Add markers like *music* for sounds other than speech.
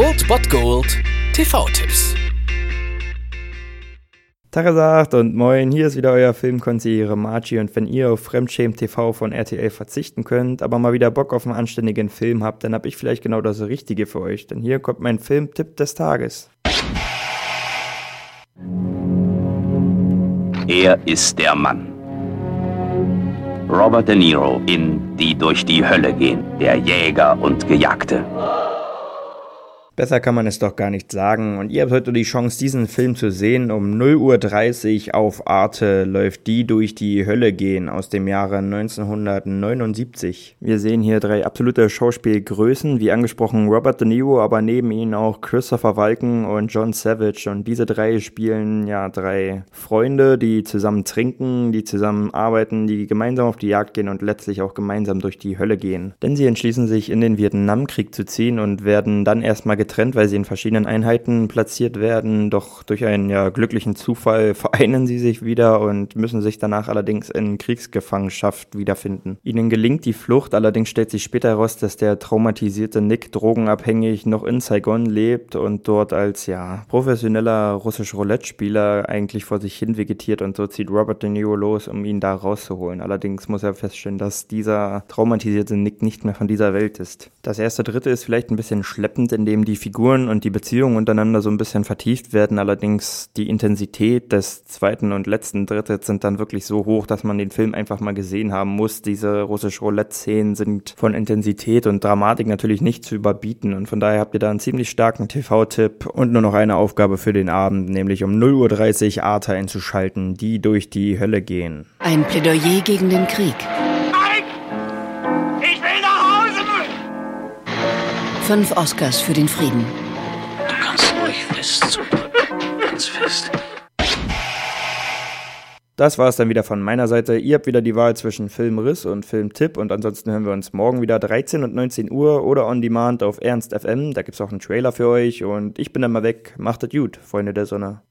Old Bot Gold TV-Tipps. Tagesagt und moin, hier ist wieder euer Filmkonsigliere Margie und wenn ihr auf Fremdschämen TV von RTL verzichten könnt, aber mal wieder Bock auf einen anständigen Film habt, dann hab ich vielleicht genau das Richtige für euch, denn hier kommt mein Filmtipp des Tages. Er ist der Mann. Robert De Niro in Die durch die Hölle gehen, der Jäger und Gejagte. Besser kann man es doch gar nicht sagen. Und ihr habt heute die Chance, diesen Film zu sehen. Um 0.30 Uhr auf Arte läuft Die durch die Hölle gehen aus dem Jahre 1979. Wir sehen hier drei absolute Schauspielgrößen, wie angesprochen Robert De Niro, aber neben ihnen auch Christopher Walken und John Savage. Und diese drei spielen ja drei Freunde, die zusammen trinken, die zusammen arbeiten, die gemeinsam auf die Jagd gehen und letztlich auch gemeinsam durch die Hölle gehen. Denn sie entschließen sich in den Vietnamkrieg zu ziehen und werden dann erstmal getrennt getrennt, weil sie in verschiedenen Einheiten platziert werden. Doch durch einen ja, glücklichen Zufall *laughs* vereinen sie sich wieder und müssen sich danach allerdings in Kriegsgefangenschaft wiederfinden. Ihnen gelingt die Flucht, allerdings stellt sich später heraus, dass der traumatisierte Nick drogenabhängig noch in Saigon lebt und dort als ja professioneller russisch Roulette-Spieler eigentlich vor sich hin vegetiert und so zieht Robert De Niro los, um ihn da rauszuholen. Allerdings muss er feststellen, dass dieser traumatisierte Nick nicht mehr von dieser Welt ist. Das erste Dritte ist vielleicht ein bisschen schleppend, indem die Figuren und die Beziehungen untereinander so ein bisschen vertieft werden. Allerdings die Intensität des zweiten und letzten Drittels sind dann wirklich so hoch, dass man den Film einfach mal gesehen haben muss. Diese russisch Roulette-Szenen sind von Intensität und Dramatik natürlich nicht zu überbieten. Und von daher habt ihr da einen ziemlich starken TV-Tipp und nur noch eine Aufgabe für den Abend, nämlich um 0.30 Uhr Arte einzuschalten, die durch die Hölle gehen. Ein Plädoyer gegen den Krieg. Fünf Oscars für den Frieden. Du kannst ruhig fest zudrücken. Ganz fest. Das war es dann wieder von meiner Seite. Ihr habt wieder die Wahl zwischen Filmriss und Filmtipp und ansonsten hören wir uns morgen wieder 13 und 19 Uhr oder on demand auf Ernst FM. Da gibt es auch einen Trailer für euch und ich bin dann mal weg. Macht es gut, Freunde der Sonne.